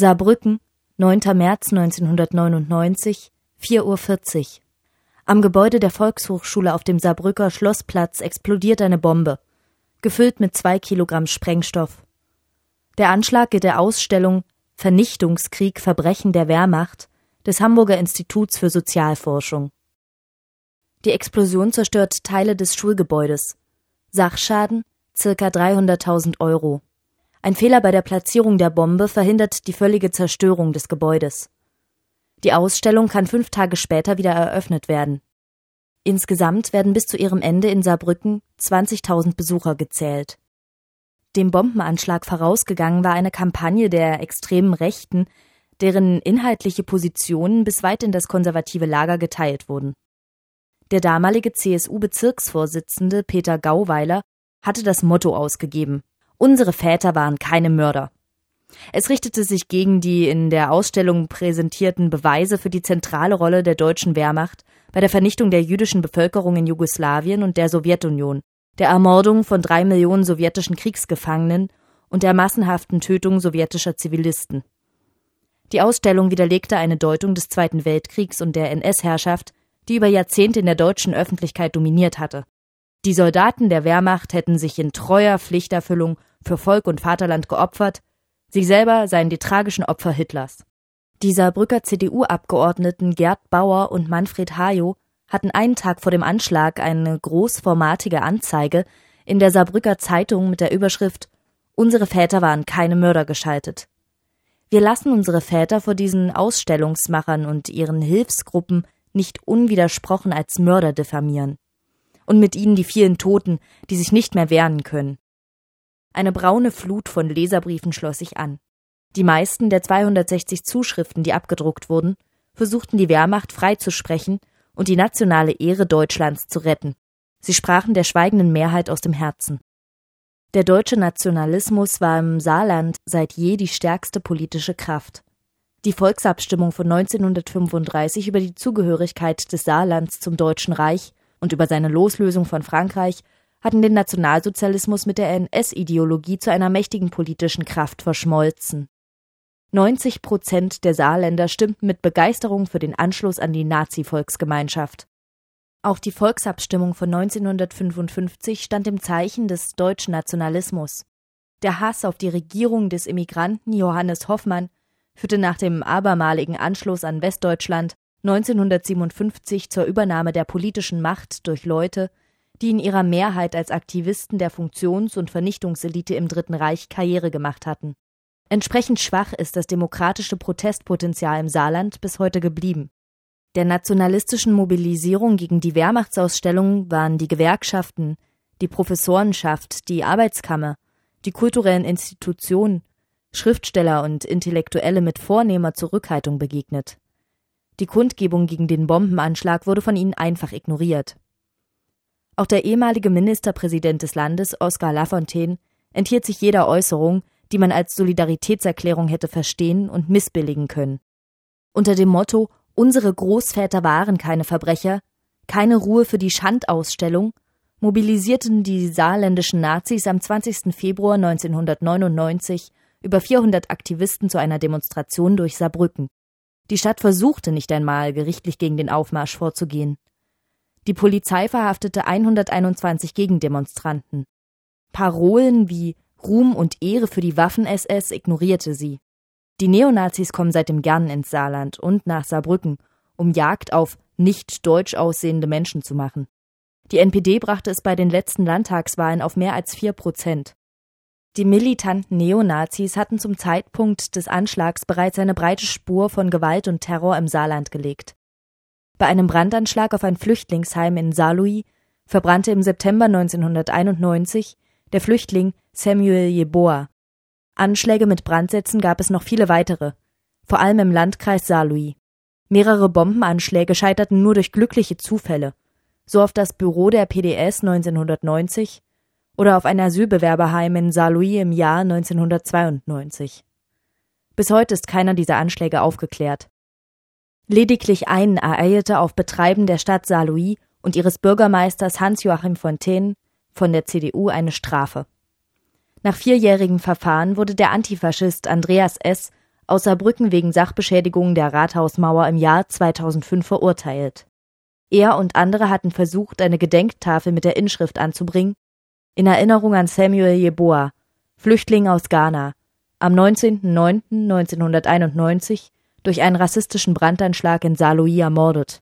Saarbrücken, 9. März 1999, 4.40 Uhr. Am Gebäude der Volkshochschule auf dem Saarbrücker Schlossplatz explodiert eine Bombe, gefüllt mit zwei Kilogramm Sprengstoff. Der Anschlag geht der Ausstellung Vernichtungskrieg Verbrechen der Wehrmacht des Hamburger Instituts für Sozialforschung. Die Explosion zerstört Teile des Schulgebäudes. Sachschaden circa 300.000 Euro. Ein Fehler bei der Platzierung der Bombe verhindert die völlige Zerstörung des Gebäudes. Die Ausstellung kann fünf Tage später wieder eröffnet werden. Insgesamt werden bis zu ihrem Ende in Saarbrücken 20.000 Besucher gezählt. Dem Bombenanschlag vorausgegangen war eine Kampagne der extremen Rechten, deren inhaltliche Positionen bis weit in das konservative Lager geteilt wurden. Der damalige CSU-Bezirksvorsitzende Peter Gauweiler hatte das Motto ausgegeben Unsere Väter waren keine Mörder. Es richtete sich gegen die in der Ausstellung präsentierten Beweise für die zentrale Rolle der deutschen Wehrmacht bei der Vernichtung der jüdischen Bevölkerung in Jugoslawien und der Sowjetunion, der Ermordung von drei Millionen sowjetischen Kriegsgefangenen und der massenhaften Tötung sowjetischer Zivilisten. Die Ausstellung widerlegte eine Deutung des Zweiten Weltkriegs und der NS-Herrschaft, die über Jahrzehnte in der deutschen Öffentlichkeit dominiert hatte. Die Soldaten der Wehrmacht hätten sich in treuer Pflichterfüllung für Volk und Vaterland geopfert, sie selber seien die tragischen Opfer Hitlers. Die Saarbrücker CDU-Abgeordneten Gerd Bauer und Manfred Hajo hatten einen Tag vor dem Anschlag eine großformatige Anzeige in der Saarbrücker Zeitung mit der Überschrift Unsere Väter waren keine Mörder geschaltet. Wir lassen unsere Väter vor diesen Ausstellungsmachern und ihren Hilfsgruppen nicht unwidersprochen als Mörder diffamieren und mit ihnen die vielen Toten, die sich nicht mehr wehren können. Eine braune Flut von Leserbriefen schloss sich an. Die meisten der 260 Zuschriften, die abgedruckt wurden, versuchten die Wehrmacht freizusprechen und die nationale Ehre Deutschlands zu retten. Sie sprachen der schweigenden Mehrheit aus dem Herzen. Der deutsche Nationalismus war im Saarland seit je die stärkste politische Kraft. Die Volksabstimmung von 1935 über die Zugehörigkeit des Saarlands zum Deutschen Reich und über seine Loslösung von Frankreich hatten den Nationalsozialismus mit der NS-Ideologie zu einer mächtigen politischen Kraft verschmolzen. 90 Prozent der Saarländer stimmten mit Begeisterung für den Anschluss an die Nazi-Volksgemeinschaft. Auch die Volksabstimmung von 1955 stand im Zeichen des deutschen Nationalismus. Der Hass auf die Regierung des Immigranten Johannes Hoffmann führte nach dem abermaligen Anschluss an Westdeutschland 1957 zur Übernahme der politischen Macht durch Leute, die in ihrer Mehrheit als Aktivisten der Funktions- und Vernichtungselite im Dritten Reich Karriere gemacht hatten. Entsprechend schwach ist das demokratische Protestpotenzial im Saarland bis heute geblieben. Der nationalistischen Mobilisierung gegen die Wehrmachtsausstellung waren die Gewerkschaften, die Professorenschaft, die Arbeitskammer, die kulturellen Institutionen, Schriftsteller und Intellektuelle mit vornehmer Zurückhaltung begegnet. Die Kundgebung gegen den Bombenanschlag wurde von ihnen einfach ignoriert. Auch der ehemalige Ministerpräsident des Landes, Oskar Lafontaine, enthielt sich jeder Äußerung, die man als Solidaritätserklärung hätte verstehen und missbilligen können. Unter dem Motto Unsere Großväter waren keine Verbrecher, keine Ruhe für die Schandausstellung, mobilisierten die saarländischen Nazis am 20. Februar 1999 über 400 Aktivisten zu einer Demonstration durch Saarbrücken. Die Stadt versuchte nicht einmal, gerichtlich gegen den Aufmarsch vorzugehen. Die Polizei verhaftete 121 Gegendemonstranten. Parolen wie Ruhm und Ehre für die Waffen-SS ignorierte sie. Die Neonazis kommen seitdem gern ins Saarland und nach Saarbrücken, um Jagd auf nicht deutsch aussehende Menschen zu machen. Die NPD brachte es bei den letzten Landtagswahlen auf mehr als vier Prozent. Die militanten Neonazis hatten zum Zeitpunkt des Anschlags bereits eine breite Spur von Gewalt und Terror im Saarland gelegt. Bei einem Brandanschlag auf ein Flüchtlingsheim in Saarlouis verbrannte im September 1991 der Flüchtling Samuel Jeboa. Anschläge mit Brandsätzen gab es noch viele weitere, vor allem im Landkreis Saarlouis. Mehrere Bombenanschläge scheiterten nur durch glückliche Zufälle, so auf das Büro der PDS 1990 oder auf ein Asylbewerberheim in Saarlouis im Jahr 1992. Bis heute ist keiner dieser Anschläge aufgeklärt. Lediglich einen ereilte auf Betreiben der Stadt Saarlouis und ihres Bürgermeisters Hans-Joachim Fontaine von der CDU eine Strafe. Nach vierjährigem Verfahren wurde der Antifaschist Andreas S. aus Saarbrücken wegen Sachbeschädigung der Rathausmauer im Jahr 2005 verurteilt. Er und andere hatten versucht, eine Gedenktafel mit der Inschrift anzubringen, in Erinnerung an Samuel Yeboah, Flüchtling aus Ghana, am 19.09.1991 durch einen rassistischen Brandanschlag in Saarlouis ermordet